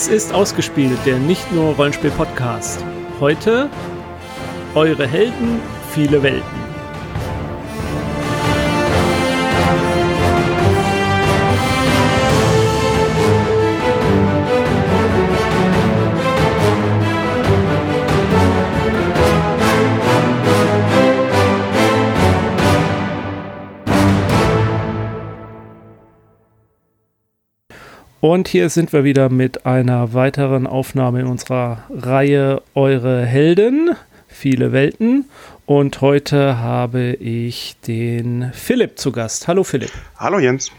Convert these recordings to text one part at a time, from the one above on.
Dies ist ausgespielt, der nicht nur Rollenspiel-Podcast. Heute eure Helden, viele Welten. Und hier sind wir wieder mit einer weiteren Aufnahme in unserer Reihe Eure Helden, viele Welten. Und heute habe ich den Philipp zu Gast. Hallo Philipp. Hallo Jens.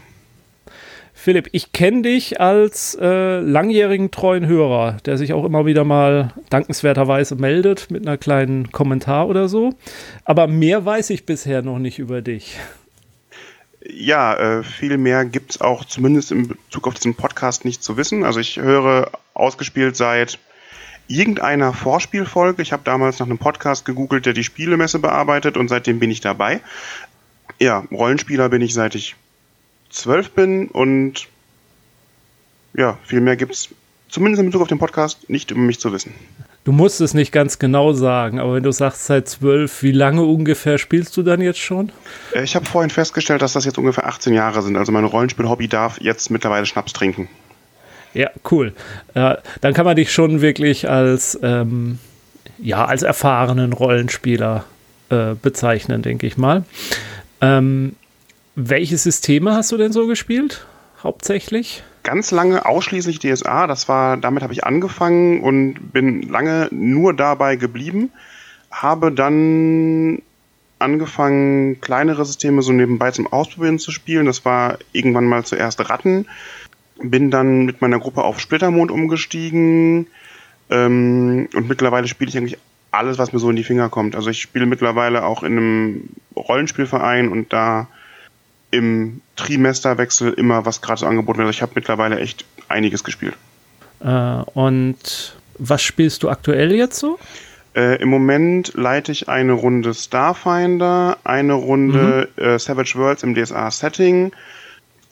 Philipp, ich kenne dich als äh, langjährigen treuen Hörer, der sich auch immer wieder mal dankenswerterweise meldet mit einer kleinen Kommentar oder so. Aber mehr weiß ich bisher noch nicht über dich. Ja, äh, viel mehr gibt's auch zumindest in Bezug auf diesen Podcast nicht zu wissen. Also ich höre ausgespielt seit irgendeiner Vorspielfolge. Ich habe damals nach einem Podcast gegoogelt, der die Spielemesse bearbeitet und seitdem bin ich dabei. Ja, Rollenspieler bin ich seit ich zwölf bin und ja, viel mehr gibt's zumindest in Bezug auf den Podcast nicht über mich zu wissen. Du musst es nicht ganz genau sagen, aber wenn du sagst seit zwölf, wie lange ungefähr spielst du dann jetzt schon? Äh, ich habe vorhin festgestellt, dass das jetzt ungefähr 18 Jahre sind. Also mein Rollenspiel-Hobby darf jetzt mittlerweile Schnaps trinken. Ja, cool. Äh, dann kann man dich schon wirklich als, ähm, ja, als erfahrenen Rollenspieler äh, bezeichnen, denke ich mal. Ähm, welche Systeme hast du denn so gespielt? Hauptsächlich? Ganz lange ausschließlich DSA. Das war, damit habe ich angefangen und bin lange nur dabei geblieben. Habe dann angefangen, kleinere Systeme so nebenbei zum Ausprobieren zu spielen. Das war irgendwann mal zuerst Ratten. Bin dann mit meiner Gruppe auf Splittermond umgestiegen. Ähm, und mittlerweile spiele ich eigentlich alles, was mir so in die Finger kommt. Also ich spiele mittlerweile auch in einem Rollenspielverein und da im Trimesterwechsel immer was gratis angeboten wird. Also ich habe mittlerweile echt einiges gespielt. Äh, und was spielst du aktuell jetzt so? Äh, Im Moment leite ich eine Runde Starfinder, eine Runde mhm. äh, Savage Worlds im DSA-Setting,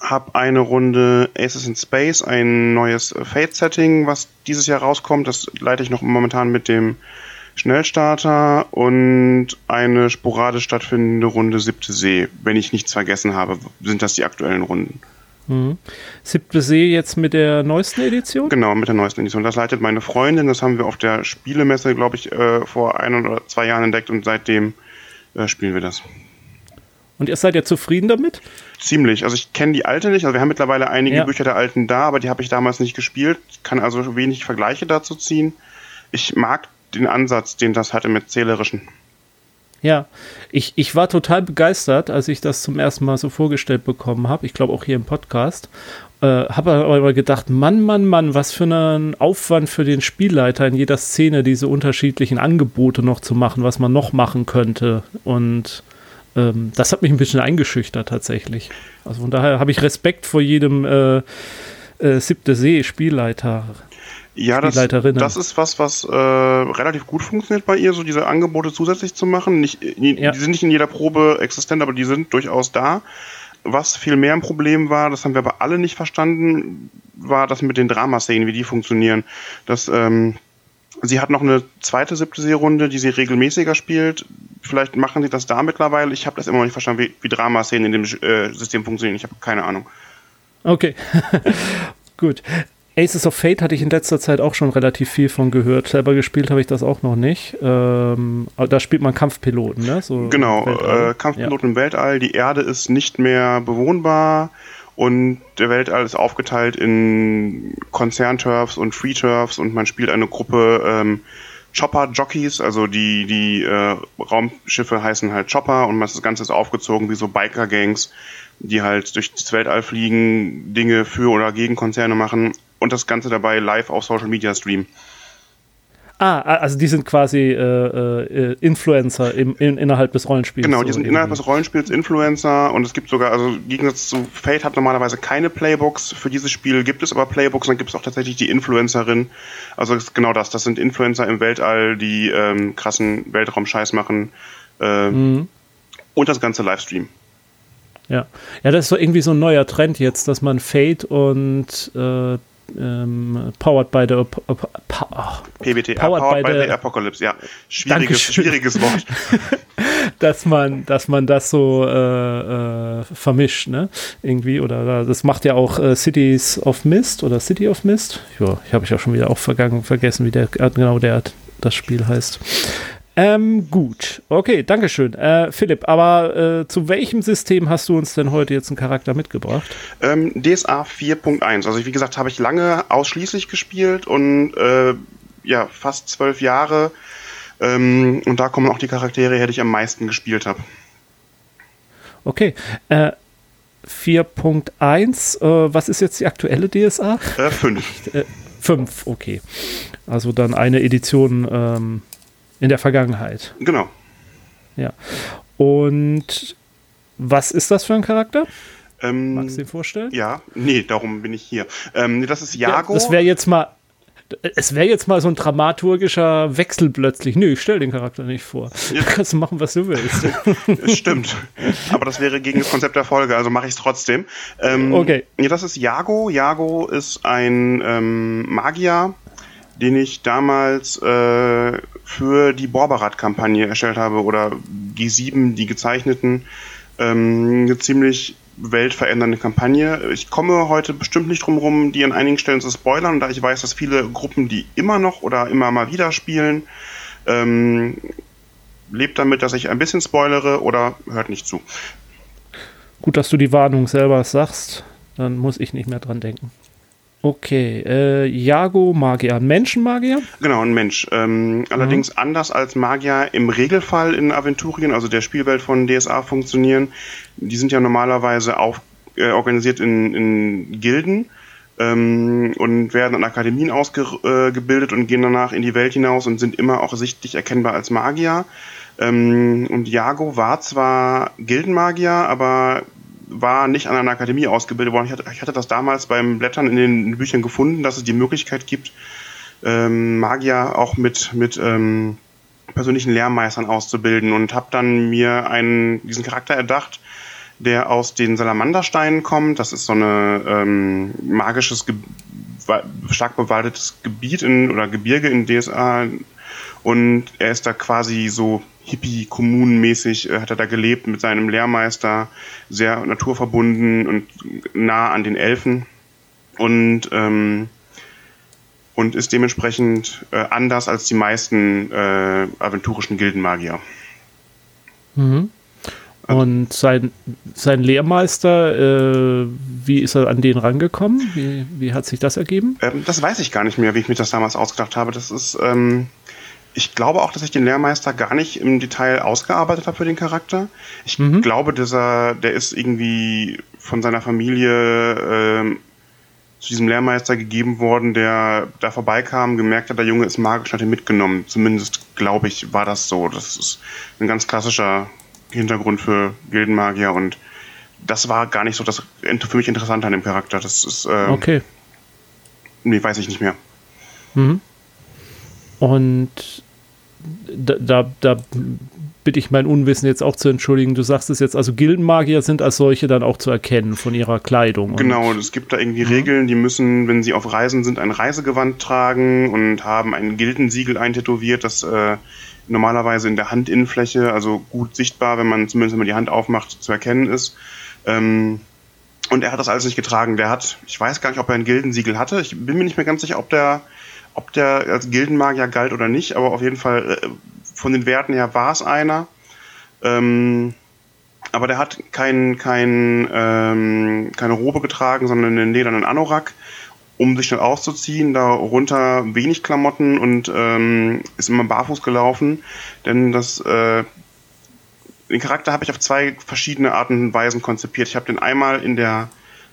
habe eine Runde Aces in Space, ein neues Fate-Setting, was dieses Jahr rauskommt. Das leite ich noch momentan mit dem Schnellstarter und eine sporadisch stattfindende Runde Siebte See. Wenn ich nichts vergessen habe, sind das die aktuellen Runden. Mhm. Siebte See jetzt mit der neuesten Edition? Genau, mit der neuesten Edition. Das leitet meine Freundin. Das haben wir auf der Spielemesse, glaube ich, äh, vor ein oder zwei Jahren entdeckt und seitdem äh, spielen wir das. Und ihr seid ja zufrieden damit? Ziemlich. Also ich kenne die alte nicht. Also wir haben mittlerweile einige ja. Bücher der alten da, aber die habe ich damals nicht gespielt. Kann also wenig Vergleiche dazu ziehen. Ich mag den Ansatz, den das hatte mit Zählerischen. Ja, ich, ich war total begeistert, als ich das zum ersten Mal so vorgestellt bekommen habe. Ich glaube auch hier im Podcast. Äh, habe aber gedacht, Mann, Mann, Mann, was für einen Aufwand für den Spielleiter in jeder Szene diese unterschiedlichen Angebote noch zu machen, was man noch machen könnte. Und ähm, das hat mich ein bisschen eingeschüchtert tatsächlich. Also von daher habe ich Respekt vor jedem äh, äh, siebte See-Spielleiter. Ja, das, das ist was, was äh, relativ gut funktioniert bei ihr, so diese Angebote zusätzlich zu machen. Nicht, die, ja. die sind nicht in jeder Probe existent, aber die sind durchaus da. Was viel mehr ein Problem war, das haben wir aber alle nicht verstanden, war das mit den Dramaszenen, wie die funktionieren. Das, ähm, sie hat noch eine zweite siebte Seerunde, die sie regelmäßiger spielt. Vielleicht machen sie das da mittlerweile. Ich habe das immer noch nicht verstanden, wie, wie Dramaszenen in dem äh, System funktionieren. Ich habe keine Ahnung. Okay. Gut. Aces of Fate hatte ich in letzter Zeit auch schon relativ viel von gehört. Selber gespielt habe ich das auch noch nicht. Ähm, da spielt man Kampfpiloten, ne? So genau, äh, Kampfpiloten ja. im Weltall. Die Erde ist nicht mehr bewohnbar und der Weltall ist aufgeteilt in Konzernturfs und Free-Turfs und man spielt eine Gruppe ähm, Chopper-Jockeys, also die, die äh, Raumschiffe heißen halt Chopper und das Ganze ist aufgezogen wie so Biker-Gangs, die halt durch das Weltall fliegen, Dinge für oder gegen Konzerne machen und das Ganze dabei live auf Social Media streamen. Ah, also die sind quasi äh, äh, Influencer im, in, innerhalb des Rollenspiels. Genau, die sind innerhalb des Rollenspiels Influencer und es gibt sogar, also im Gegensatz zu Fate hat normalerweise keine Playbooks. Für dieses Spiel gibt es aber Playbooks und dann gibt es auch tatsächlich die Influencerin. Also das genau das, das sind Influencer im Weltall, die ähm, krassen Weltraum-Scheiß machen äh, mhm. und das ganze Livestream. Ja. ja, das ist so irgendwie so ein neuer Trend jetzt, dass man Fate und äh, ähm, Powered by the oh, PBT, powered, powered by, by, the, Apocalypse, ja. Schwieriges, schwieriges Wort. dass man, dass man das so äh, äh, vermischt, ne? Irgendwie. Oder das macht ja auch äh, Cities of Mist oder City of Mist. Ja, ich habe ich auch schon wieder auch vergangen, vergessen, wie der genau der das Spiel heißt. Ähm, gut, okay, Dankeschön. Äh, Philipp, aber äh, zu welchem System hast du uns denn heute jetzt einen Charakter mitgebracht? Ähm, DSA 4.1. Also wie gesagt, habe ich lange ausschließlich gespielt und äh, ja, fast zwölf Jahre. Ähm, und da kommen auch die Charaktere her, die ich am meisten gespielt habe. Okay. Äh, 4.1, äh, was ist jetzt die aktuelle DSA? 5. Äh, 5, äh, okay. Also dann eine Edition ähm, in der Vergangenheit. Genau. Ja. Und was ist das für ein Charakter? Ähm, Magst du dir vorstellen? Ja, nee, darum bin ich hier. Ähm, das ist Jago. Ja, das wäre jetzt mal. Es wäre jetzt mal so ein dramaturgischer Wechsel plötzlich. Nö, ich stell den Charakter nicht vor. Ja. Du kannst machen, was du willst. Stimmt. Aber das wäre gegen das Konzept der Folge, also mache ich es trotzdem. Ähm, okay. Ja, das ist Jago. Jago ist ein ähm, Magier, den ich damals äh, für die Borberat-Kampagne erstellt habe oder G7, die gezeichneten. Ähm, eine ziemlich weltverändernde Kampagne. Ich komme heute bestimmt nicht drum rum, die an einigen Stellen zu spoilern, da ich weiß, dass viele Gruppen die immer noch oder immer mal wieder spielen. Ähm, lebt damit, dass ich ein bisschen spoilere oder hört nicht zu. Gut, dass du die Warnung selber sagst, dann muss ich nicht mehr dran denken. Okay, äh, Jago Magier, ein Menschenmagier? Genau, ein Mensch. Ähm, allerdings mhm. anders als Magier im Regelfall in Aventurien, also der Spielwelt von DSA funktionieren. Die sind ja normalerweise auf, äh, organisiert in, in Gilden ähm, und werden an Akademien ausgebildet äh, und gehen danach in die Welt hinaus und sind immer auch sichtlich erkennbar als Magier. Ähm, und Jago war zwar Gildenmagier, aber war nicht an einer Akademie ausgebildet worden. Ich hatte, ich hatte das damals beim Blättern in den Büchern gefunden, dass es die Möglichkeit gibt, ähm, Magier auch mit, mit ähm, persönlichen Lehrmeistern auszubilden und habe dann mir einen, diesen Charakter erdacht, der aus den Salamandersteinen kommt. Das ist so eine ähm, magisches, Ge stark bewaldetes Gebiet in, oder Gebirge in DSA und er ist da quasi so Hippie-Kommunenmäßig äh, hat er da gelebt mit seinem Lehrmeister, sehr naturverbunden und nah an den Elfen und ähm, und ist dementsprechend äh, anders als die meisten äh, aventurischen Gildenmagier. Mhm. Und sein, sein Lehrmeister, äh, wie ist er an den rangekommen? Wie, wie hat sich das ergeben? Ähm, das weiß ich gar nicht mehr, wie ich mir das damals ausgedacht habe. Das ist, ähm, ich glaube auch, dass ich den Lehrmeister gar nicht im Detail ausgearbeitet habe für den Charakter. Ich mhm. glaube, dieser, der ist irgendwie von seiner Familie ähm, zu diesem Lehrmeister gegeben worden, der da vorbeikam, gemerkt hat, der Junge ist magisch, hat ihn mitgenommen. Zumindest glaube ich, war das so. Das ist ein ganz klassischer Hintergrund für Gildenmagier und das war gar nicht so das für mich Interessante an dem Charakter. Das ist ähm, okay. Nee, weiß ich nicht mehr. Mhm. Und da, da, da bitte ich mein Unwissen jetzt auch zu entschuldigen. Du sagst es jetzt, also Gildenmagier sind als solche dann auch zu erkennen von ihrer Kleidung. Genau, es gibt da irgendwie mhm. Regeln, die müssen, wenn sie auf Reisen sind, ein Reisegewand tragen und haben ein Gildensiegel eintätowiert, das äh, normalerweise in der Handinnenfläche, also gut sichtbar, wenn man zumindest man die Hand aufmacht, zu erkennen ist. Ähm, und er hat das alles nicht getragen. Der hat, ich weiß gar nicht, ob er ein Gildensiegel hatte. Ich bin mir nicht mehr ganz sicher, ob der ob der als Gildenmagier galt oder nicht, aber auf jeden Fall äh, von den Werten her war es einer. Ähm, aber der hat kein, kein, ähm, keine Robe getragen, sondern einen ledernen Anorak, um sich schnell auszuziehen. Darunter wenig Klamotten und ähm, ist immer barfuß gelaufen. Denn das, äh, den Charakter habe ich auf zwei verschiedene Arten und Weisen konzipiert. Ich habe den einmal in der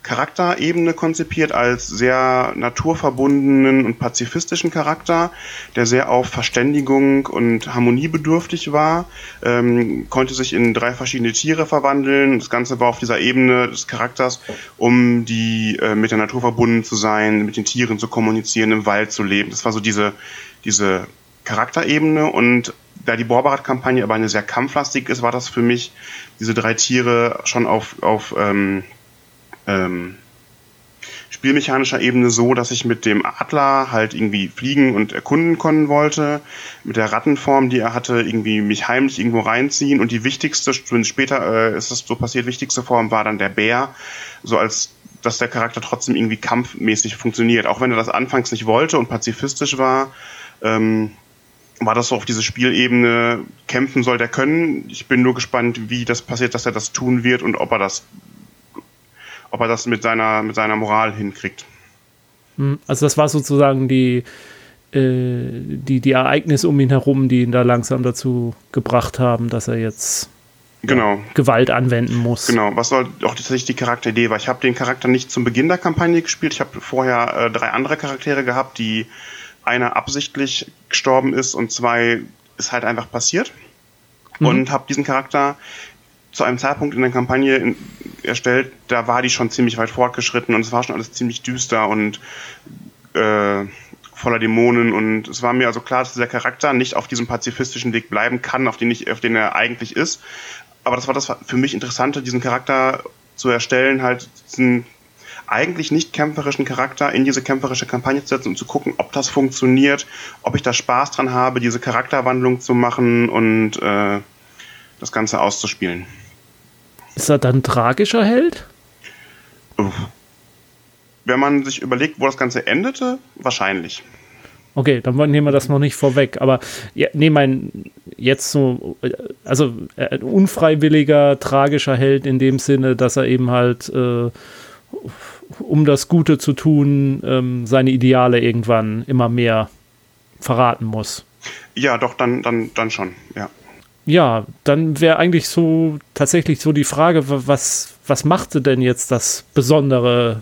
Charakterebene konzipiert als sehr naturverbundenen und pazifistischen Charakter, der sehr auf Verständigung und Harmonie bedürftig war, ähm, konnte sich in drei verschiedene Tiere verwandeln. Das Ganze war auf dieser Ebene des Charakters, um die äh, mit der Natur verbunden zu sein, mit den Tieren zu kommunizieren, im Wald zu leben. Das war so diese, diese Charakterebene und da die Borbarat-Kampagne aber eine sehr kampflastig ist, war das für mich, diese drei Tiere schon auf, auf ähm, ähm, spielmechanischer Ebene so, dass ich mit dem Adler halt irgendwie fliegen und erkunden können wollte, mit der Rattenform, die er hatte, irgendwie mich heimlich irgendwo reinziehen und die wichtigste, später äh, ist es so passiert, wichtigste Form war dann der Bär, so als dass der Charakter trotzdem irgendwie kampfmäßig funktioniert, auch wenn er das anfangs nicht wollte und pazifistisch war. Ähm, war das so auf diese Spielebene, kämpfen soll der können. Ich bin nur gespannt, wie das passiert, dass er das tun wird und ob er das, ob er das mit seiner, mit seiner Moral hinkriegt. Hm, also das war sozusagen die, äh, die, die Ereignisse um ihn herum, die ihn da langsam dazu gebracht haben, dass er jetzt genau. Gewalt anwenden muss. Genau, was soll auch tatsächlich die Charakteridee war. Ich habe den Charakter nicht zum Beginn der Kampagne gespielt. Ich habe vorher äh, drei andere Charaktere gehabt, die einer absichtlich gestorben ist und zwei ist halt einfach passiert. Mhm. Und habe diesen Charakter zu einem Zeitpunkt in der Kampagne erstellt, da war die schon ziemlich weit fortgeschritten und es war schon alles ziemlich düster und äh, voller Dämonen und es war mir also klar, dass dieser Charakter nicht auf diesem pazifistischen Weg bleiben kann, auf den, ich, auf den er eigentlich ist. Aber das war das für mich Interessante, diesen Charakter zu erstellen, halt diesen eigentlich nicht kämpferischen Charakter in diese kämpferische Kampagne zu setzen und zu gucken, ob das funktioniert, ob ich da Spaß dran habe, diese Charakterwandlung zu machen und äh, das Ganze auszuspielen. Ist er dann ein tragischer Held? Wenn man sich überlegt, wo das Ganze endete, wahrscheinlich. Okay, dann nehmen wir das noch nicht vorweg. Aber ja, nee, mein jetzt so, also äh, ein unfreiwilliger, tragischer Held in dem Sinne, dass er eben halt äh, um das Gute zu tun, ähm, seine Ideale irgendwann immer mehr verraten muss. Ja, doch, dann, dann, dann schon, ja. Ja, dann wäre eigentlich so tatsächlich so die Frage, was, was machte denn jetzt das Besondere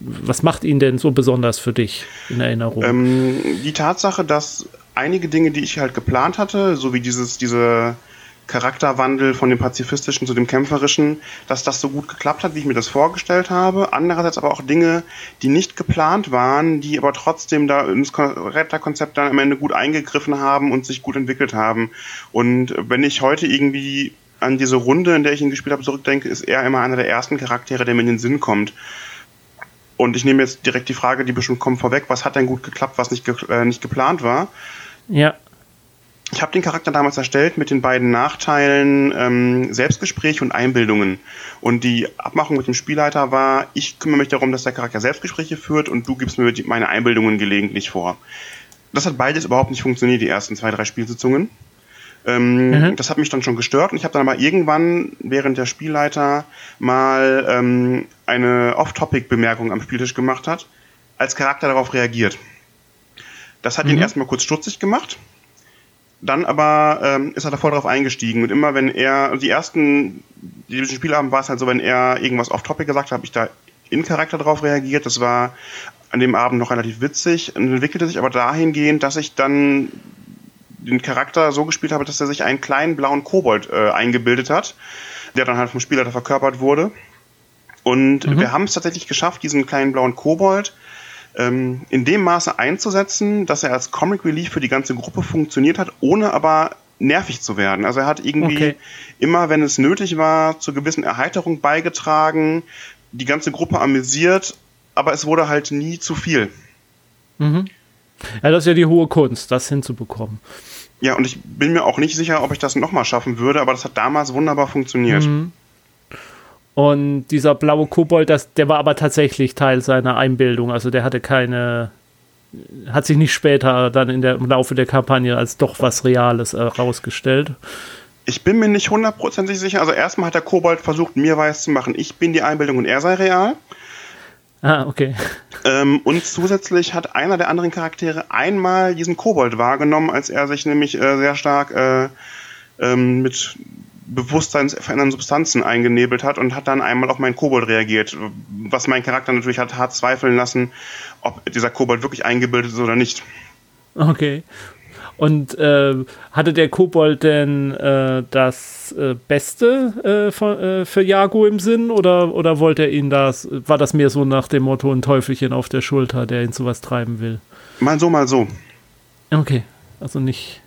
was macht ihn denn so besonders für dich in Erinnerung? Ähm, die Tatsache, dass einige Dinge, die ich halt geplant hatte, so wie dieses, diese Charakterwandel von dem pazifistischen zu dem kämpferischen, dass das so gut geklappt hat, wie ich mir das vorgestellt habe. Andererseits aber auch Dinge, die nicht geplant waren, die aber trotzdem da ins Retterkonzept dann am Ende gut eingegriffen haben und sich gut entwickelt haben. Und wenn ich heute irgendwie an diese Runde, in der ich ihn gespielt habe, zurückdenke, ist er immer einer der ersten Charaktere, der mir in den Sinn kommt. Und ich nehme jetzt direkt die Frage, die bestimmt kommt vorweg, was hat denn gut geklappt, was nicht, ge äh, nicht geplant war? Ja. Ich habe den Charakter damals erstellt mit den beiden Nachteilen ähm, Selbstgespräch und Einbildungen. Und die Abmachung mit dem Spielleiter war, ich kümmere mich darum, dass der Charakter Selbstgespräche führt und du gibst mir meine Einbildungen gelegentlich vor. Das hat beides überhaupt nicht funktioniert, die ersten zwei, drei Spielsitzungen. Ähm, mhm. Das hat mich dann schon gestört und ich habe dann aber irgendwann während der Spielleiter mal ähm, eine Off-Topic-Bemerkung am Spieltisch gemacht hat, als Charakter darauf reagiert. Das hat mhm. ihn erstmal kurz stutzig gemacht dann aber ähm, ist er da voll drauf eingestiegen. Und immer wenn er, also die ersten, die diesen Spielabend war es halt so, wenn er irgendwas off-topic gesagt hat, habe ich da in Charakter drauf reagiert. Das war an dem Abend noch relativ witzig und entwickelte sich aber dahingehend, dass ich dann den Charakter so gespielt habe, dass er sich einen kleinen blauen Kobold äh, eingebildet hat, der dann halt vom Spieler da verkörpert wurde. Und mhm. wir haben es tatsächlich geschafft, diesen kleinen blauen Kobold ähm, in dem Maße einzusetzen, dass er als Comic Relief für die ganze Gruppe funktioniert hat, ohne aber nervig zu werden. Also er hat irgendwie okay. immer, wenn es nötig war, zur gewissen Erheiterung beigetragen, die ganze Gruppe amüsiert, aber es wurde halt nie zu viel. Mhm. Ja, das ist ja die hohe Kunst, das hinzubekommen. Ja, und ich bin mir auch nicht sicher, ob ich das nochmal schaffen würde, aber das hat damals wunderbar funktioniert. Mhm. Und dieser blaue Kobold, das, der war aber tatsächlich Teil seiner Einbildung. Also der hatte keine, hat sich nicht später dann in der, im Laufe der Kampagne als doch was Reales herausgestellt. Äh, ich bin mir nicht hundertprozentig sicher. Also erstmal hat der Kobold versucht, mir weiß zu machen, ich bin die Einbildung und er sei real. Ah, okay. Ähm, und zusätzlich hat einer der anderen Charaktere einmal diesen Kobold wahrgenommen, als er sich nämlich äh, sehr stark äh, ähm, mit bewusstseinsverändernden Substanzen eingenebelt hat und hat dann einmal auf meinen Kobold reagiert, was meinen Charakter natürlich hat hart zweifeln lassen, ob dieser Kobold wirklich eingebildet ist oder nicht. Okay. Und äh, hatte der Kobold denn äh, das äh, Beste äh, von, äh, für Jago im Sinn oder, oder wollte er ihn das, war das mehr so nach dem Motto ein Teufelchen auf der Schulter, der ihn zu was treiben will? Mal so, mal so. Okay, also nicht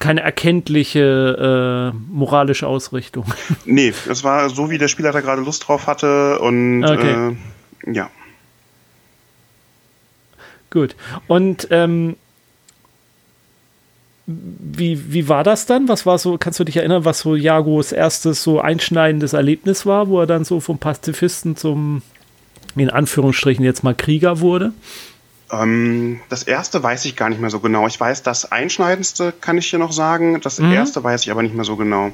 keine erkenntliche äh, moralische Ausrichtung. Nee, es war so, wie der Spieler da gerade Lust drauf hatte und okay. äh, Ja. Gut. Und ähm, wie, wie war das dann? Was war so, kannst du dich erinnern, was so Jagos erstes so einschneidendes Erlebnis war, wo er dann so vom Pazifisten zum, in Anführungsstrichen jetzt mal Krieger wurde? Ähm, das erste weiß ich gar nicht mehr so genau. Ich weiß, das Einschneidendste kann ich hier noch sagen. Das mhm. erste weiß ich aber nicht mehr so genau.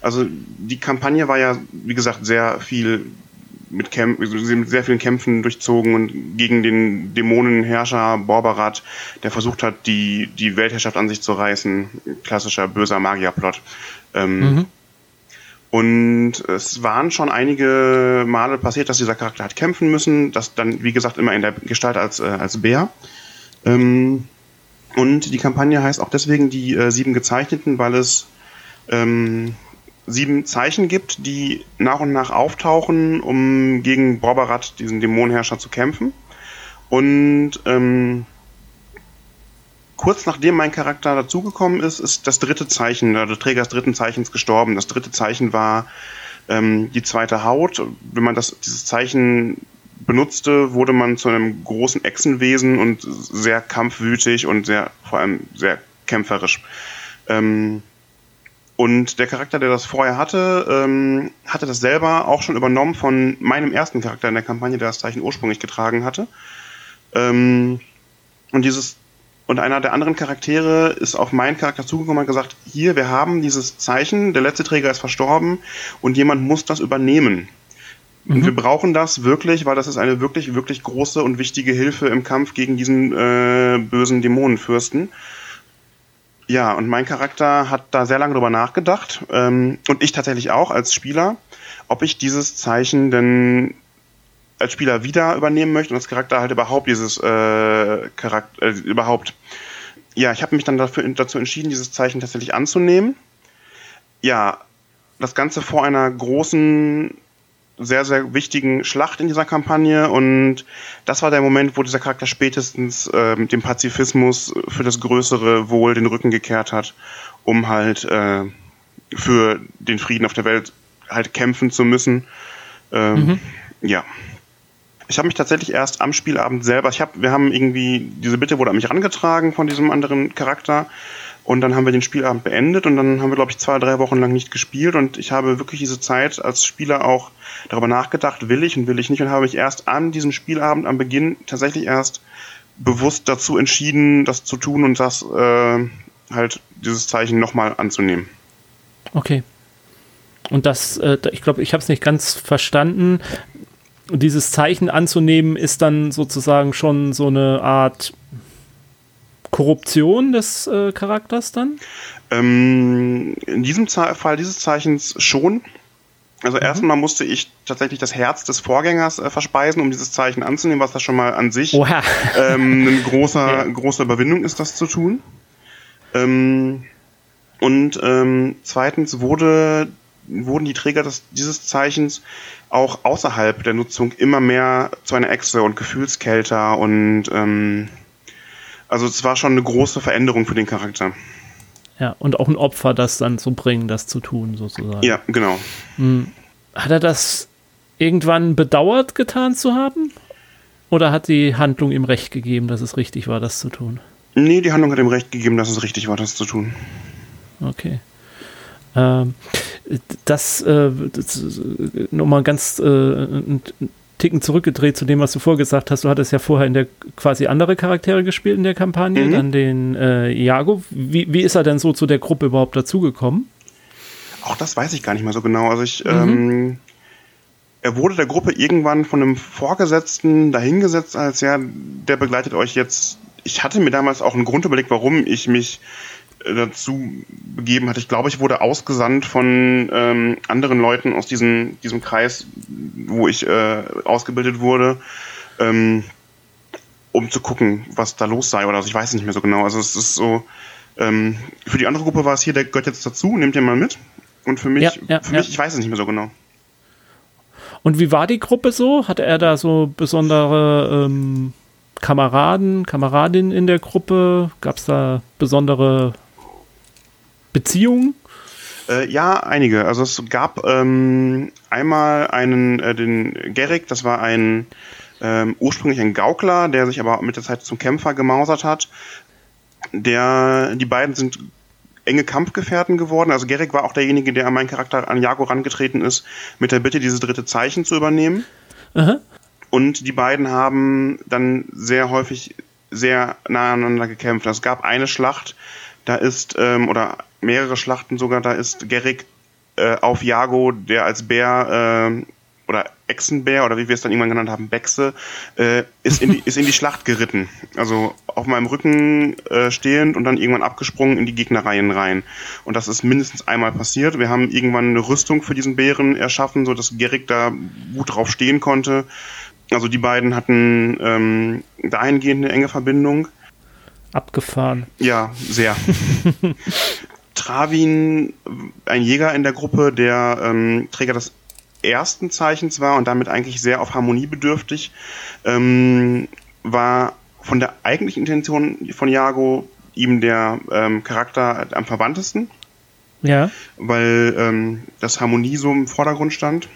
Also die Kampagne war ja, wie gesagt, sehr viel mit, Kämp mit sehr vielen Kämpfen durchzogen und gegen den Dämonenherrscher Borbarat, der versucht hat, die, die Weltherrschaft an sich zu reißen. Klassischer böser Magierplot. Ähm, mhm. Und es waren schon einige Male passiert, dass dieser Charakter hat kämpfen müssen. Das dann, wie gesagt, immer in der Gestalt als, äh, als Bär. Ähm, und die Kampagne heißt auch deswegen die äh, sieben Gezeichneten, weil es ähm, sieben Zeichen gibt, die nach und nach auftauchen, um gegen Borbarat, diesen Dämonenherrscher, zu kämpfen. Und ähm, kurz nachdem mein Charakter dazugekommen ist, ist das dritte Zeichen, der Träger des dritten Zeichens gestorben. Das dritte Zeichen war ähm, die zweite Haut. Wenn man das, dieses Zeichen benutzte, wurde man zu einem großen Echsenwesen und sehr kampfwütig und sehr, vor allem sehr kämpferisch. Ähm, und der Charakter, der das vorher hatte, ähm, hatte das selber auch schon übernommen von meinem ersten Charakter in der Kampagne, der das Zeichen ursprünglich getragen hatte. Ähm, und dieses und einer der anderen Charaktere ist auf meinen Charakter zugekommen und hat gesagt, hier, wir haben dieses Zeichen, der letzte Träger ist verstorben und jemand muss das übernehmen. Und mhm. wir brauchen das wirklich, weil das ist eine wirklich, wirklich große und wichtige Hilfe im Kampf gegen diesen äh, bösen Dämonenfürsten. Ja, und mein Charakter hat da sehr lange drüber nachgedacht ähm, und ich tatsächlich auch als Spieler, ob ich dieses Zeichen denn als Spieler wieder übernehmen möchte und als Charakter halt überhaupt dieses äh, Charakter äh, überhaupt. Ja, ich habe mich dann dafür, dazu entschieden, dieses Zeichen tatsächlich anzunehmen. Ja, das Ganze vor einer großen sehr, sehr wichtigen Schlacht in dieser Kampagne und das war der Moment, wo dieser Charakter spätestens äh, dem Pazifismus für das größere Wohl den Rücken gekehrt hat, um halt äh, für den Frieden auf der Welt halt kämpfen zu müssen. Ähm, mhm. Ja. Ich habe mich tatsächlich erst am Spielabend selber, ich hab, wir haben irgendwie, diese Bitte wurde an mich herangetragen von diesem anderen Charakter und dann haben wir den Spielabend beendet und dann haben wir, glaube ich, zwei, drei Wochen lang nicht gespielt und ich habe wirklich diese Zeit als Spieler auch darüber nachgedacht, will ich und will ich nicht und habe mich erst an diesem Spielabend am Beginn tatsächlich erst bewusst dazu entschieden, das zu tun und das äh, halt dieses Zeichen nochmal anzunehmen. Okay. Und das, äh, ich glaube, ich habe es nicht ganz verstanden. Dieses Zeichen anzunehmen ist dann sozusagen schon so eine Art Korruption des äh, Charakters dann? Ähm, in diesem Ze Fall dieses Zeichens schon. Also mhm. erstmal musste ich tatsächlich das Herz des Vorgängers äh, verspeisen, um dieses Zeichen anzunehmen, was das schon mal an sich ähm, eine großer, ja. große Überwindung ist, das zu tun. Ähm, und ähm, zweitens wurde, wurden die Träger des, dieses Zeichens auch außerhalb der Nutzung immer mehr zu einer Echse und gefühlskälter und ähm, also es war schon eine große Veränderung für den Charakter. Ja, und auch ein Opfer, das dann zu bringen, das zu tun, sozusagen. Ja, genau. Hm. Hat er das irgendwann bedauert getan zu haben? Oder hat die Handlung ihm recht gegeben, dass es richtig war, das zu tun? Nee, die Handlung hat ihm recht gegeben, dass es richtig war, das zu tun. Okay. Ähm, das, äh, das äh, nochmal ganz äh, Ticken zurückgedreht zu dem, was du vorgesagt hast. Du hattest ja vorher in der quasi andere Charaktere gespielt in der Kampagne, mhm. dann den äh, Iago. Wie, wie ist er denn so zu der Gruppe überhaupt dazugekommen? Auch das weiß ich gar nicht mehr so genau. Also ich, mhm. ähm, er wurde der Gruppe irgendwann von einem Vorgesetzten dahingesetzt, als ja, der begleitet euch jetzt. Ich hatte mir damals auch einen Grund überlegt, warum ich mich dazu begeben hat. Ich glaube, ich wurde ausgesandt von ähm, anderen Leuten aus diesem, diesem Kreis, wo ich äh, ausgebildet wurde, ähm, um zu gucken, was da los sei oder also ich weiß es nicht mehr so genau. Also es ist so, ähm, für die andere Gruppe war es hier, der gehört jetzt dazu, nehmt ihr mal mit. Und für mich, ja, ja, für mich, ja. ich weiß es nicht mehr so genau. Und wie war die Gruppe so? Hatte er da so besondere ähm, Kameraden, Kameradinnen in der Gruppe? Gab es da besondere Beziehungen? Äh, ja, einige. Also es gab ähm, einmal einen, äh, den Gerrick, das war ein ähm, ursprünglich ein Gaukler, der sich aber mit der Zeit zum Kämpfer gemausert hat. Der, die beiden sind enge Kampfgefährten geworden. Also Gerik war auch derjenige, der an meinen Charakter an Jago rangetreten ist, mit der Bitte, dieses dritte Zeichen zu übernehmen. Aha. Und die beiden haben dann sehr häufig sehr nah aneinander gekämpft. Es gab eine Schlacht, da ist, ähm, oder mehrere Schlachten sogar, da ist Gerik äh, auf Jago, der als Bär äh, oder Echsenbär oder wie wir es dann irgendwann genannt haben, Bechse, äh, ist, in die, ist in die Schlacht geritten. Also auf meinem Rücken äh, stehend und dann irgendwann abgesprungen in die Gegnerreihen rein. Und das ist mindestens einmal passiert. Wir haben irgendwann eine Rüstung für diesen Bären erschaffen, so dass Gerik da gut drauf stehen konnte. Also die beiden hatten ähm, dahingehend eine enge Verbindung. Abgefahren. Ja, sehr. Travin, ein Jäger in der Gruppe, der ähm, Träger des ersten Zeichens war und damit eigentlich sehr auf Harmonie bedürftig, ähm, war von der eigentlichen Intention von Jago ihm der ähm, Charakter am verwandtesten. Ja. Weil ähm, das Harmonie so im Vordergrund stand.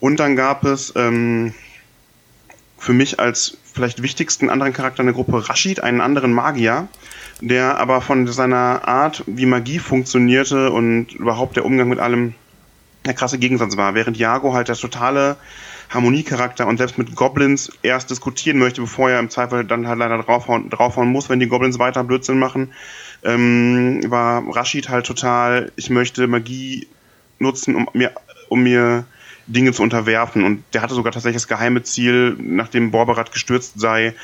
Und dann gab es ähm, für mich als vielleicht wichtigsten anderen Charakter in der Gruppe Rashid, einen anderen Magier, der aber von seiner Art, wie Magie funktionierte und überhaupt der Umgang mit allem der krasse Gegensatz war. Während Jago halt der totale Harmoniecharakter und selbst mit Goblins erst diskutieren möchte, bevor er im Zweifel dann halt leider draufhauen, draufhauen muss, wenn die Goblins weiter Blödsinn machen, ähm, war Rashid halt total, ich möchte Magie nutzen, um mir, um mir Dinge zu unterwerfen. Und der hatte sogar tatsächlich das geheime Ziel, nachdem Borberat gestürzt sei,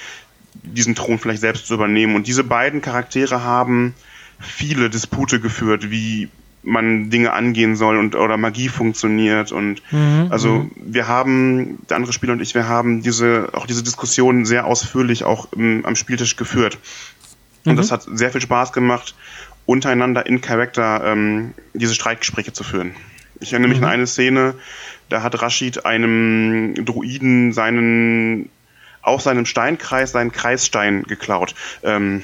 diesen Thron vielleicht selbst zu übernehmen. Und diese beiden Charaktere haben viele Dispute geführt, wie man Dinge angehen soll und oder Magie funktioniert und mhm, also mhm. wir haben der andere Spieler und ich wir haben diese auch diese Diskussion sehr ausführlich auch im, am Spieltisch geführt und mhm. das hat sehr viel Spaß gemacht untereinander in Charakter ähm, diese Streitgespräche zu führen ich erinnere mich an mhm. eine Szene da hat Rashid einem Druiden seinen auf seinem Steinkreis seinen Kreisstein geklaut ähm,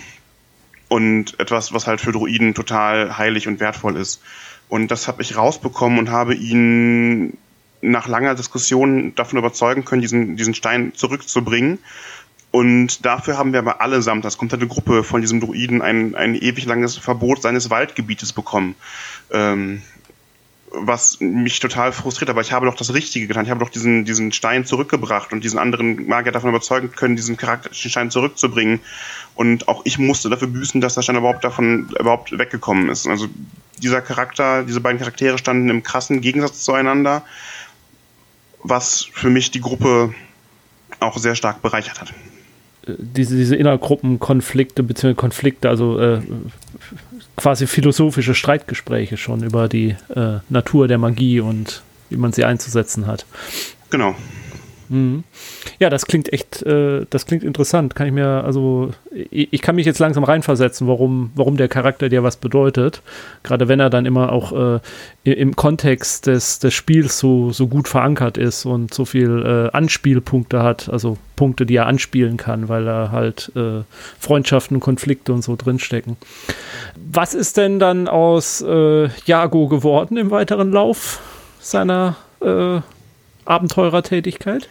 und etwas, was halt für Druiden total heilig und wertvoll ist. Und das habe ich rausbekommen und habe ihn nach langer Diskussion davon überzeugen können, diesen, diesen Stein zurückzubringen. Und dafür haben wir aber allesamt, das komplette Gruppe von diesem Druiden, ein, ein ewig langes Verbot seines Waldgebietes bekommen. Ähm, was mich total frustriert, aber ich habe doch das Richtige getan. Ich habe doch diesen, diesen Stein zurückgebracht und diesen anderen Magier davon überzeugen können, diesen charakterischen Stein zurückzubringen. Und auch ich musste dafür büßen, dass der Stein überhaupt davon überhaupt weggekommen ist. Also dieser Charakter, diese beiden Charaktere standen im krassen Gegensatz zueinander, was für mich die Gruppe auch sehr stark bereichert hat. Diese, diese Innergruppenkonflikte bzw. Konflikte, also äh, quasi philosophische Streitgespräche schon über die äh, Natur der Magie und wie man sie einzusetzen hat. Genau. Mhm. Ja, das klingt echt, äh, das klingt interessant. Kann ich mir, also, ich, ich, kann mich jetzt langsam reinversetzen, warum, warum der Charakter dir was bedeutet. Gerade wenn er dann immer auch äh, im Kontext des, des Spiels so, so gut verankert ist und so viel äh, Anspielpunkte hat, also Punkte, die er anspielen kann, weil er halt äh, Freundschaften, Konflikte und so drinstecken. Was ist denn dann aus äh, Jago geworden im weiteren Lauf seiner äh, Abenteurertätigkeit?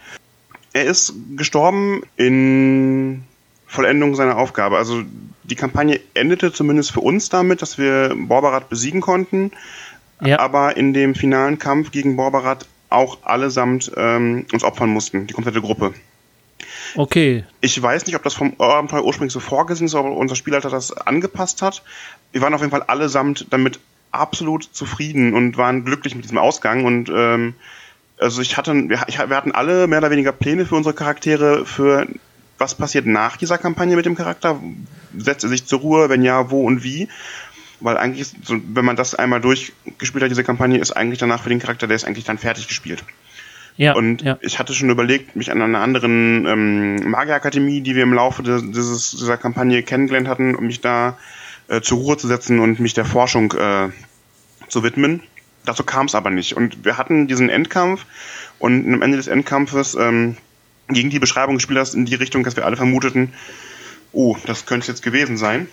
Er ist gestorben in Vollendung seiner Aufgabe. Also die Kampagne endete zumindest für uns damit, dass wir Borbarat besiegen konnten, ja. aber in dem finalen Kampf gegen Borbarat auch allesamt ähm, uns opfern mussten, die komplette Gruppe. Okay. Ich weiß nicht, ob das vom Abenteuer ursprünglich so vorgesehen ist, aber unser Spielleiter das angepasst hat. Wir waren auf jeden Fall allesamt damit absolut zufrieden und waren glücklich mit diesem Ausgang und ähm, also ich hatte, wir, ich, wir hatten alle mehr oder weniger Pläne für unsere Charaktere, für was passiert nach dieser Kampagne mit dem Charakter, setzt er sich zur Ruhe, wenn ja, wo und wie. Weil eigentlich, wenn man das einmal durchgespielt hat, diese Kampagne, ist eigentlich danach für den Charakter, der ist eigentlich dann fertig gespielt. Ja, und ja. ich hatte schon überlegt, mich an einer anderen ähm, Magierakademie, die wir im Laufe dieses, dieser Kampagne kennengelernt hatten, um mich da äh, zur Ruhe zu setzen und mich der Forschung äh, zu widmen. Dazu kam es aber nicht. Und wir hatten diesen Endkampf und am Ende des Endkampfes ähm, ging die Beschreibung des Spielers in die Richtung, dass wir alle vermuteten, oh, das könnte es jetzt gewesen sein.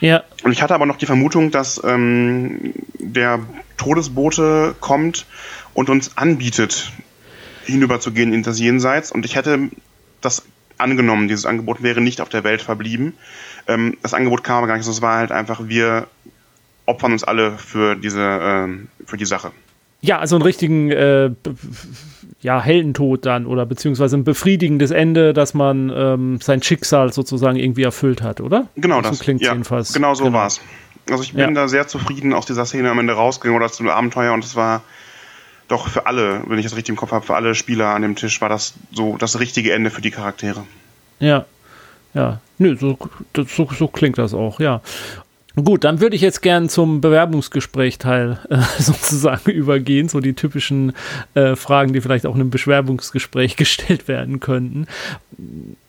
Ja. Und ich hatte aber noch die Vermutung, dass ähm, der Todesbote kommt und uns anbietet, hinüberzugehen in das Jenseits. Und ich hätte das angenommen, dieses Angebot wäre nicht auf der Welt verblieben. Ähm, das Angebot kam aber gar nicht, es war halt einfach, wir opfern uns alle für diese, äh, für die Sache. Ja, also einen richtigen äh, ja, Heldentod dann oder beziehungsweise ein befriedigendes Ende, dass man ähm, sein Schicksal sozusagen irgendwie erfüllt hat, oder? Genau das. So klingt ja, jedenfalls. Genau so genau. war es. Also ich bin ja. da sehr zufrieden aus dieser Szene am Ende rausgegangen oder zum Abenteuer und es war doch für alle, wenn ich das richtig im Kopf habe, für alle Spieler an dem Tisch war das so das richtige Ende für die Charaktere. Ja, ja, nö, so, so, so klingt das auch, ja. Gut, dann würde ich jetzt gern zum Bewerbungsgespräch-Teil äh, sozusagen übergehen, so die typischen äh, Fragen, die vielleicht auch in einem Bewerbungsgespräch gestellt werden könnten.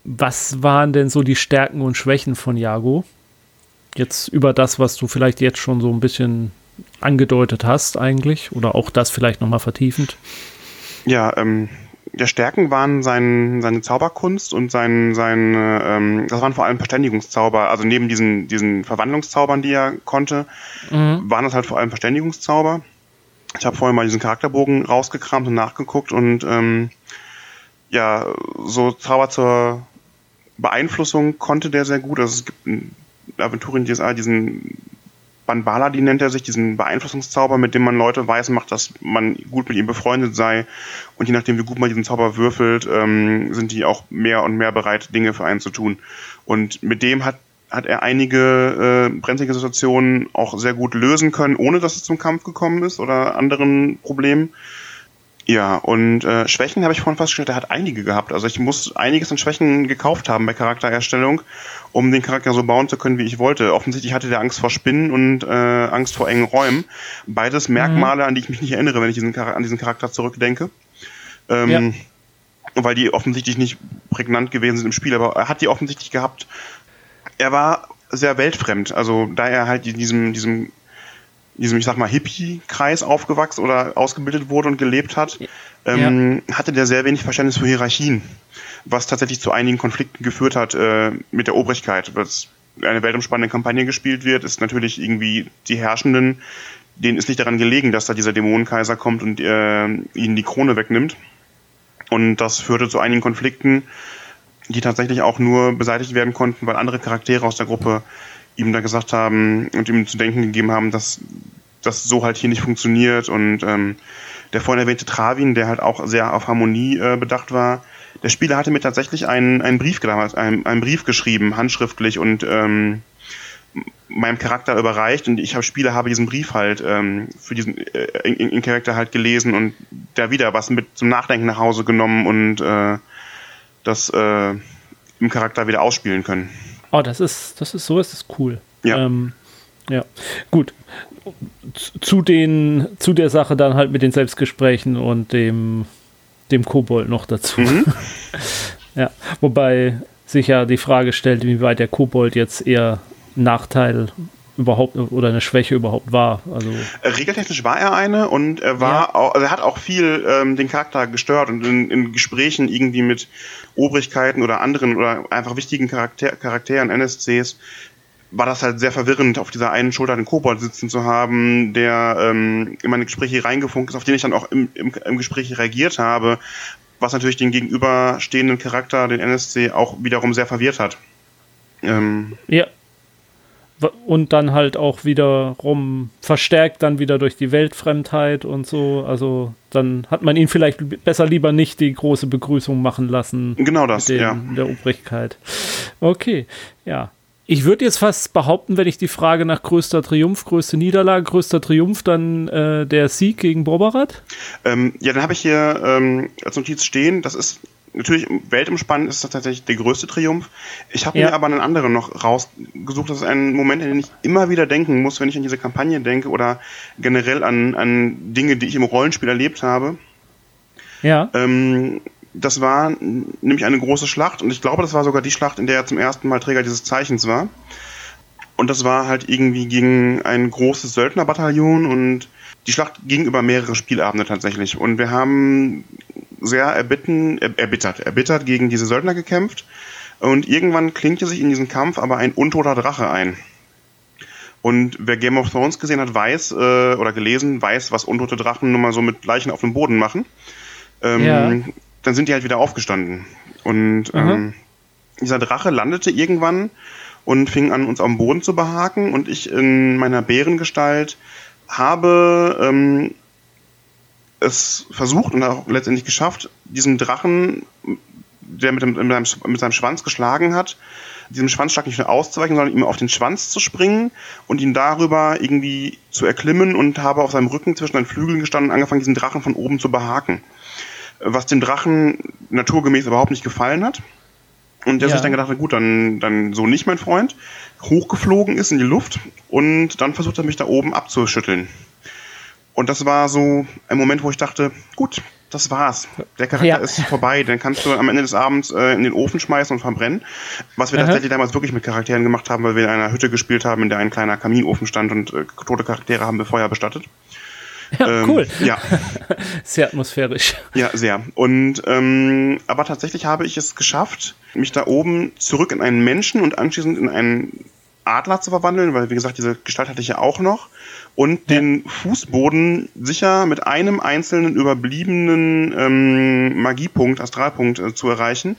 Was waren denn so die Stärken und Schwächen von Jago? Jetzt über das, was du vielleicht jetzt schon so ein bisschen angedeutet hast eigentlich oder auch das vielleicht nochmal vertiefend. Ja, ähm, der Stärken waren sein, seine Zauberkunst und sein, sein ähm, das waren vor allem Verständigungszauber. Also neben diesen, diesen Verwandlungszaubern, die er konnte, mhm. waren das halt vor allem Verständigungszauber. Ich habe vorher mal diesen Charakterbogen rausgekramt und nachgeguckt und ähm, ja, so Zauber zur Beeinflussung konnte der sehr gut. Also es gibt in Aventurien DSA diesen Banbala, die nennt er sich, diesen Beeinflussungszauber, mit dem man Leute weiß macht, dass man gut mit ihm befreundet sei. Und je nachdem, wie gut man diesen Zauber würfelt, ähm, sind die auch mehr und mehr bereit, Dinge für einen zu tun. Und mit dem hat, hat er einige äh, brenzlige Situationen auch sehr gut lösen können, ohne dass es zum Kampf gekommen ist oder anderen Problemen. Ja, und äh, Schwächen habe ich vorhin festgestellt, er hat einige gehabt. Also ich muss einiges an Schwächen gekauft haben bei Charaktererstellung, um den Charakter so bauen zu können, wie ich wollte. Offensichtlich hatte der Angst vor Spinnen und äh, Angst vor engen Räumen. Beides Merkmale, mhm. an die ich mich nicht erinnere, wenn ich diesen, an diesen Charakter zurückdenke. Ähm, ja. Weil die offensichtlich nicht prägnant gewesen sind im Spiel, aber er hat die offensichtlich gehabt. Er war sehr weltfremd. Also da er halt in diesem, diesem diesem, ich sag mal, Hippie-Kreis aufgewachsen oder ausgebildet wurde und gelebt hat, ähm, ja. hatte der sehr wenig Verständnis für Hierarchien, was tatsächlich zu einigen Konflikten geführt hat äh, mit der Obrigkeit. Was eine weltumspannende Kampagne gespielt wird, ist natürlich irgendwie die Herrschenden, denen ist nicht daran gelegen, dass da dieser Dämonenkaiser kommt und äh, ihnen die Krone wegnimmt. Und das führte zu einigen Konflikten, die tatsächlich auch nur beseitigt werden konnten, weil andere Charaktere aus der Gruppe ihm da gesagt haben und ihm zu denken gegeben haben, dass das so halt hier nicht funktioniert. Und ähm, der vorhin erwähnte Travin, der halt auch sehr auf Harmonie äh, bedacht war, der Spieler hatte mir tatsächlich einen, einen Brief einen, einen Brief geschrieben, handschriftlich und ähm, meinem Charakter überreicht und ich habe Spieler habe diesen Brief halt ähm, für diesen äh, in, in Charakter halt gelesen und da wieder was mit zum Nachdenken nach Hause genommen und äh, das äh, im Charakter wieder ausspielen können. Oh, das ist, das ist so, ist das cool. Ja. Ähm, ja, gut. Zu den, zu der Sache dann halt mit den Selbstgesprächen und dem, dem Kobold noch dazu. Mhm. ja, wobei sich ja die Frage stellt, wie weit der Kobold jetzt eher Nachteil überhaupt oder eine Schwäche überhaupt war. Also äh, Regeltechnisch war er eine und er war ja. auch, also er hat auch viel ähm, den Charakter gestört und in, in, Gesprächen irgendwie mit Obrigkeiten oder anderen oder einfach wichtigen Charakter, Charakteren, NSCs, war das halt sehr verwirrend, auf dieser einen Schulter den Kobold sitzen zu haben, der ähm, in meine Gespräche reingefunkt ist, auf den ich dann auch im, im, im Gespräch reagiert habe, was natürlich den gegenüberstehenden Charakter, den NSC, auch wiederum sehr verwirrt hat. Ähm, ja, und dann halt auch wiederum verstärkt dann wieder durch die Weltfremdheit und so. Also dann hat man ihn vielleicht besser lieber nicht die große Begrüßung machen lassen. Genau das, den, ja. Der Obrigkeit. Okay, ja. Ich würde jetzt fast behaupten, wenn ich die Frage nach größter Triumph, größte Niederlage, größter Triumph, dann äh, der Sieg gegen Bobarat? Ähm, ja, dann habe ich hier ähm, als Notiz stehen, das ist natürlich weltumspannend ist das tatsächlich der größte Triumph. Ich habe ja. mir aber einen anderen noch rausgesucht. Das ist ein Moment, in den ich immer wieder denken muss, wenn ich an diese Kampagne denke oder generell an, an Dinge, die ich im Rollenspiel erlebt habe. Ja. Ähm, das war nämlich eine große Schlacht und ich glaube, das war sogar die Schlacht, in der er zum ersten Mal Träger dieses Zeichens war. Und das war halt irgendwie gegen ein großes Söldnerbataillon und die Schlacht ging über mehrere Spielabende tatsächlich. Und wir haben sehr erbitten, erbittert, erbittert gegen diese Söldner gekämpft. Und irgendwann klinkte sich in diesen Kampf aber ein untoter Drache ein. Und wer Game of Thrones gesehen hat, weiß, äh, oder gelesen, weiß, was untote Drachen nun mal so mit Leichen auf dem Boden machen. ähm, ja. dann sind die halt wieder aufgestanden. Und ähm, dieser Drache landete irgendwann und fing an, uns am Boden zu behaken. Und ich in meiner Bärengestalt habe ähm, es versucht und auch letztendlich geschafft, diesem Drachen, der mit, dem, mit, seinem, Schwanz geschlagen hat, diesem Schwanzschlag nicht nur auszuweichen, sondern ihm auf den Schwanz zu springen und ihn darüber irgendwie zu erklimmen und habe auf seinem Rücken zwischen den Flügeln gestanden und angefangen, diesen Drachen von oben zu behaken. Was dem Drachen naturgemäß überhaupt nicht gefallen hat. Und der ja. sich dann gedacht hat, gut, dann, dann so nicht, mein Freund. Hochgeflogen ist in die Luft und dann versucht er mich da oben abzuschütteln. Und das war so ein Moment, wo ich dachte, gut, das war's. Der Charakter ja. ist vorbei. Den kannst du am Ende des Abends äh, in den Ofen schmeißen und verbrennen. Was wir Aha. tatsächlich damals wirklich mit Charakteren gemacht haben, weil wir in einer Hütte gespielt haben, in der ein kleiner Kaminofen stand und äh, tote Charaktere haben wir Feuer bestattet. Ja, ähm, cool. Ja. sehr atmosphärisch. Ja, sehr. Und ähm, aber tatsächlich habe ich es geschafft, mich da oben zurück in einen Menschen und anschließend in einen Adler zu verwandeln, weil wie gesagt, diese Gestalt hatte ich ja auch noch und ja. den Fußboden sicher mit einem einzelnen überbliebenen ähm, Magiepunkt, Astralpunkt äh, zu erreichen.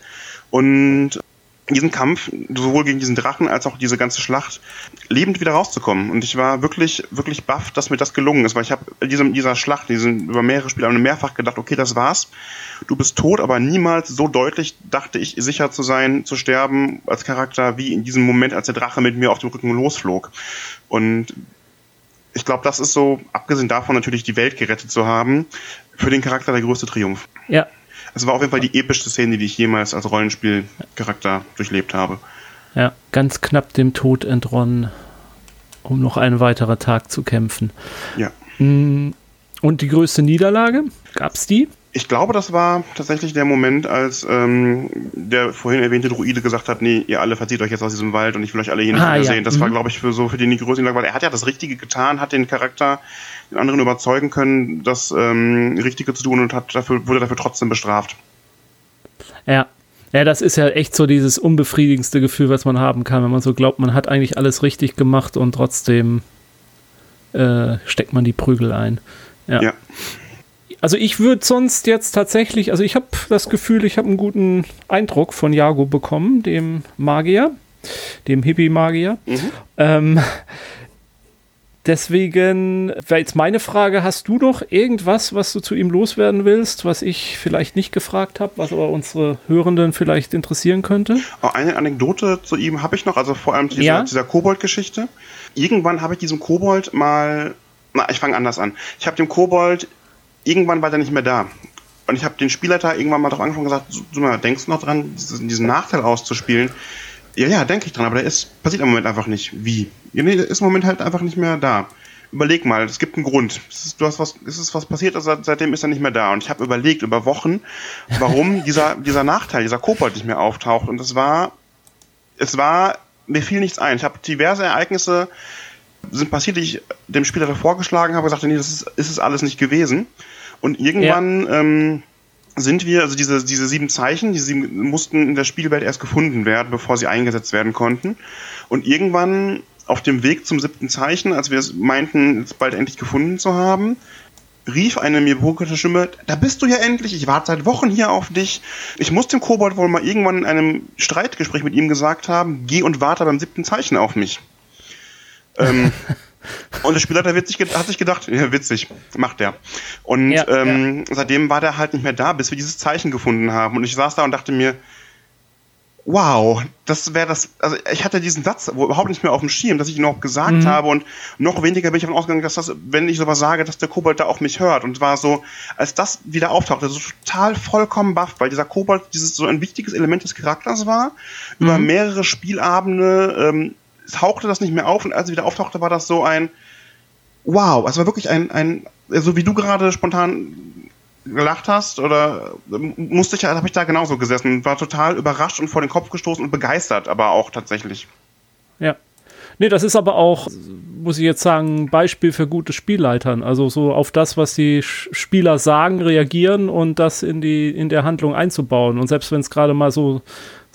Und diesen Kampf, sowohl gegen diesen Drachen als auch diese ganze Schlacht, lebend wieder rauszukommen. Und ich war wirklich, wirklich baff, dass mir das gelungen ist, weil ich habe in dieser Schlacht, diesen über mehrere Spiele mehrfach gedacht, okay, das war's. Du bist tot, aber niemals so deutlich dachte ich, sicher zu sein, zu sterben als Charakter, wie in diesem Moment, als der Drache mit mir auf dem Rücken losflog. Und ich glaube, das ist so, abgesehen davon natürlich die Welt gerettet zu haben, für den Charakter der größte Triumph. Ja. Es war auf jeden Fall die epischste Szene, die ich jemals als Rollenspielcharakter durchlebt habe. Ja, ganz knapp dem Tod entronnen, um noch einen weiteren Tag zu kämpfen. Ja. Mm, und die größte Niederlage? Gab es die? Ich glaube, das war tatsächlich der Moment, als ähm, der vorhin erwähnte Druide gesagt hat, nee, ihr alle verzieht euch jetzt aus diesem Wald und ich will euch alle hier nicht ah, mehr ja. sehen. Das mhm. war, glaube ich, für so für die größte weil er hat ja das Richtige getan, hat den Charakter den anderen überzeugen können, das ähm, Richtige zu tun und hat dafür, wurde dafür trotzdem bestraft. Ja. Ja, das ist ja echt so dieses unbefriedigendste Gefühl, was man haben kann, wenn man so glaubt, man hat eigentlich alles richtig gemacht und trotzdem äh, steckt man die Prügel ein. ja. ja. Also ich würde sonst jetzt tatsächlich, also ich habe das Gefühl, ich habe einen guten Eindruck von Jago bekommen, dem Magier, dem Hippie-Magier. Mhm. Ähm, deswegen wäre jetzt meine Frage, hast du noch irgendwas, was du zu ihm loswerden willst, was ich vielleicht nicht gefragt habe, was aber unsere Hörenden vielleicht interessieren könnte? Oh, eine Anekdote zu ihm habe ich noch, also vor allem dieser, ja? dieser Kobold-Geschichte. Irgendwann habe ich diesem Kobold mal na, ich fange anders an. Ich habe dem Kobold irgendwann war der nicht mehr da. Und ich habe den Spielleiter irgendwann mal darauf angefangen und gesagt, du mal, denkst du noch dran, diesen Nachteil auszuspielen? Ja, ja, denke ich dran, aber der ist, passiert im Moment einfach nicht. Wie? Ja, nee, der ist im Moment halt einfach nicht mehr da. Überleg mal, es gibt einen Grund. Es ist, du hast was, es ist was passiert, also seitdem ist er nicht mehr da. Und ich habe überlegt über Wochen, warum dieser, dieser Nachteil, dieser Kobold nicht mehr auftaucht. Und es war, es war, mir fiel nichts ein. Ich habe diverse Ereignisse sind passiert, die ich dem Spieler vorgeschlagen habe, gesagt, nee, das ist, ist es alles nicht gewesen. Und irgendwann ja. ähm, sind wir, also diese, diese sieben Zeichen, die sieben, mussten in der Spielwelt erst gefunden werden, bevor sie eingesetzt werden konnten. Und irgendwann auf dem Weg zum siebten Zeichen, als wir es meinten, es bald endlich gefunden zu haben, rief eine mir bekannte Stimme, da bist du ja endlich, ich warte seit Wochen hier auf dich. Ich muss dem Kobold wohl mal irgendwann in einem Streitgespräch mit ihm gesagt haben, geh und warte beim siebten Zeichen auf mich. ähm, Und der Spielleiter hat sich, hat sich gedacht, ja, witzig, macht der. Und ja, ähm, ja. seitdem war der halt nicht mehr da, bis wir dieses Zeichen gefunden haben. Und ich saß da und dachte mir, wow, das wäre das, also ich hatte diesen Satz überhaupt nicht mehr auf dem Schirm, dass ich ihn noch gesagt mhm. habe und noch weniger bin ich davon ausgegangen, dass das, wenn ich sowas sage, dass der Kobold da auch mich hört und war so, als das wieder auftauchte, so total vollkommen baff, weil dieser Kobold dieses so ein wichtiges Element des Charakters war, mhm. über mehrere Spielabende, ähm, tauchte das nicht mehr auf und als es wieder auftauchte, war das so ein Wow, es war wirklich ein, ein so wie du gerade spontan gelacht hast oder musste ich, habe ich da genauso gesessen, war total überrascht und vor den Kopf gestoßen und begeistert, aber auch tatsächlich. Ja. Nee, das ist aber auch, muss ich jetzt sagen, ein Beispiel für gute Spielleitern. Also so auf das, was die Spieler sagen, reagieren und das in die, in der Handlung einzubauen. Und selbst wenn es gerade mal so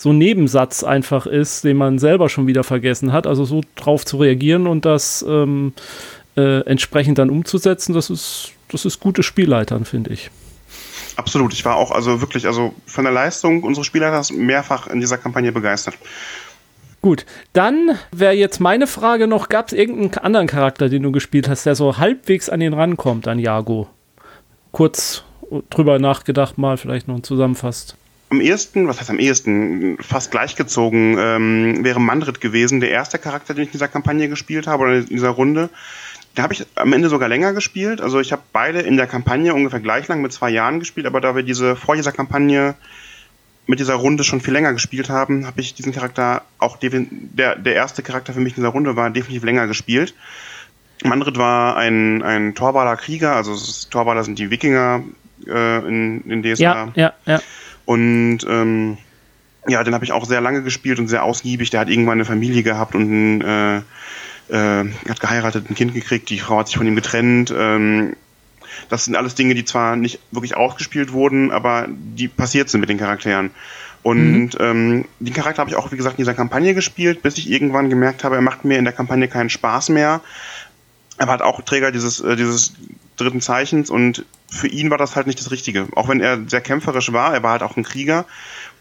so ein Nebensatz einfach ist, den man selber schon wieder vergessen hat. Also so drauf zu reagieren und das ähm, äh, entsprechend dann umzusetzen, das ist, das ist gutes Spielleitern, finde ich. Absolut. Ich war auch also wirklich, also von der Leistung unseres Spielleiters mehrfach in dieser Kampagne begeistert. Gut, dann wäre jetzt meine Frage noch, gab es irgendeinen anderen Charakter, den du gespielt hast, der so halbwegs an den rankommt, an Jago? Kurz drüber nachgedacht mal, vielleicht noch zusammenfasst. Am ehesten, was heißt am ehesten, fast gleichgezogen, ähm, wäre Mandrit gewesen, der erste Charakter, den ich in dieser Kampagne gespielt habe oder in dieser Runde. Da habe ich am Ende sogar länger gespielt. Also ich habe beide in der Kampagne ungefähr gleich lang mit zwei Jahren gespielt, aber da wir diese vor dieser Kampagne mit dieser Runde schon viel länger gespielt haben, habe ich diesen Charakter auch der der erste Charakter für mich in dieser Runde war definitiv länger gespielt. Mandrit war ein ein Torwaler Krieger, also Torwaler sind die Wikinger äh, in, in DSA. Ja, ja, ja. Und ähm, ja, den habe ich auch sehr lange gespielt und sehr ausgiebig. Der hat irgendwann eine Familie gehabt und ein, äh, äh, hat geheiratet, ein Kind gekriegt. Die Frau hat sich von ihm getrennt. Ähm, das sind alles Dinge, die zwar nicht wirklich ausgespielt wurden, aber die passiert sind mit den Charakteren. Und mhm. ähm, den Charakter habe ich auch, wie gesagt, in dieser Kampagne gespielt, bis ich irgendwann gemerkt habe, er macht mir in der Kampagne keinen Spaß mehr. Er war halt auch Träger dieses, äh, dieses dritten Zeichens und für ihn war das halt nicht das Richtige. Auch wenn er sehr kämpferisch war, er war halt auch ein Krieger,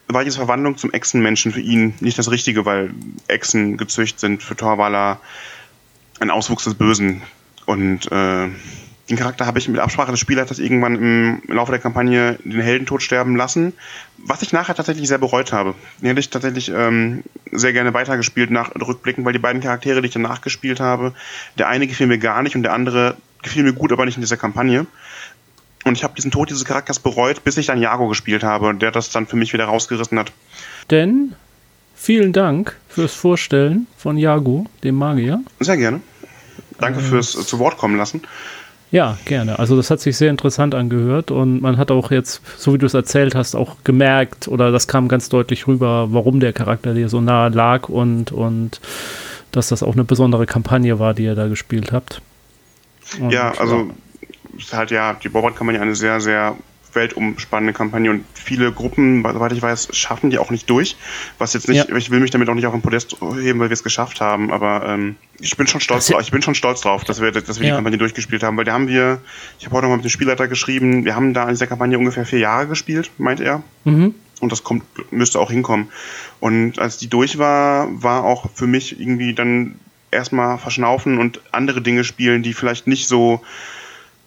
war diese Verwandlung zum Echsenmenschen für ihn nicht das Richtige, weil Echsen gezücht sind für Torwaler ein Auswuchs des Bösen. Und äh, den Charakter habe ich mit Absprache des Spielers irgendwann im Laufe der Kampagne den Heldentod sterben lassen, was ich nachher tatsächlich sehr bereut habe. Den hätte ich tatsächlich ähm, sehr gerne weitergespielt nach Rückblicken, weil die beiden Charaktere, die ich danach gespielt habe, der eine gefiel mir gar nicht und der andere gefiel mir gut, aber nicht in dieser Kampagne. Und ich habe diesen Tod dieses Charakters bereut, bis ich dann Jago gespielt habe und der das dann für mich wieder rausgerissen hat. Denn vielen Dank fürs Vorstellen von Jago, dem Magier. Sehr gerne. Danke äh, fürs zu Wort kommen lassen. Ja, gerne. Also das hat sich sehr interessant angehört und man hat auch jetzt, so wie du es erzählt hast, auch gemerkt oder das kam ganz deutlich rüber, warum der Charakter dir so nahe lag und, und dass das auch eine besondere Kampagne war, die ihr da gespielt habt. Und ja, also ist halt ja, die Bobart-Kampagne eine sehr, sehr weltumspannende Kampagne und viele Gruppen, soweit ich weiß, schaffen die auch nicht durch. Was jetzt nicht, ja. ich will mich damit auch nicht auf den Podest heben, weil wir es geschafft haben, aber ähm, ich bin schon stolz drauf, ich bin schon stolz drauf, dass wir, dass wir ja. die Kampagne durchgespielt haben, weil da haben wir, ich habe heute noch mal mit dem Spielleiter geschrieben, wir haben da in dieser Kampagne ungefähr vier Jahre gespielt, meint er. Mhm. Und das kommt, müsste auch hinkommen. Und als die durch war, war auch für mich irgendwie dann erstmal verschnaufen und andere Dinge spielen, die vielleicht nicht so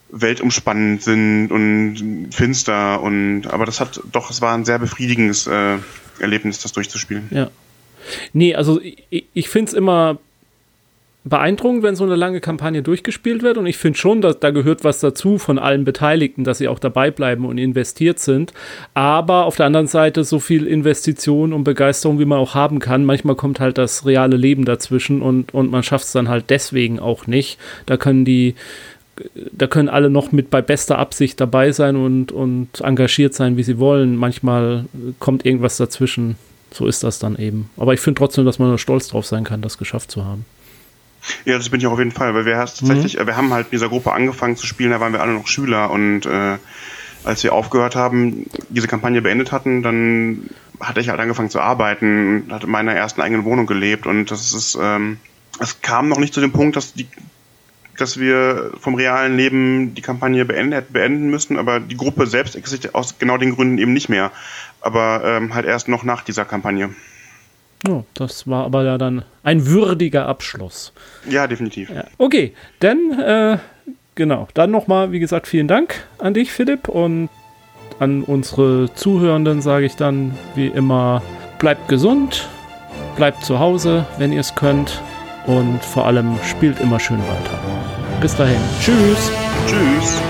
weltumspannend sind und finster und aber das hat doch, es war ein sehr befriedigendes äh, Erlebnis, das durchzuspielen. Ja. Nee, also ich, ich finde es immer beeindruckend, wenn so eine lange Kampagne durchgespielt wird und ich finde schon, dass da gehört was dazu von allen Beteiligten, dass sie auch dabei bleiben und investiert sind. Aber auf der anderen Seite so viel Investition und Begeisterung, wie man auch haben kann, manchmal kommt halt das reale Leben dazwischen und, und man schafft es dann halt deswegen auch nicht. Da können die da können alle noch mit bei bester Absicht dabei sein und, und engagiert sein, wie sie wollen. Manchmal kommt irgendwas dazwischen. So ist das dann eben. Aber ich finde trotzdem, dass man stolz drauf sein kann, das geschafft zu haben. Ja, das bin ich auch auf jeden Fall, weil wir tatsächlich, mhm. wir haben halt in dieser Gruppe angefangen zu spielen, da waren wir alle noch Schüler und äh, als wir aufgehört haben, diese Kampagne beendet hatten, dann hatte ich halt angefangen zu arbeiten, hatte in meiner ersten eigenen Wohnung gelebt und das ist, ähm, es kam noch nicht zu dem Punkt, dass die dass wir vom realen Leben die Kampagne beenden, beenden müssen, aber die Gruppe selbst existiert aus genau den Gründen eben nicht mehr. Aber ähm, halt erst noch nach dieser Kampagne. Oh, das war aber ja dann ein würdiger Abschluss. Ja, definitiv. Ja. Okay, dann, äh, genau, dann nochmal, wie gesagt, vielen Dank an dich, Philipp, und an unsere Zuhörenden sage ich dann wie immer, bleibt gesund, bleibt zu Hause, wenn ihr es könnt und vor allem spielt immer schön weiter. Bis dahin. Tschüss. Tschüss.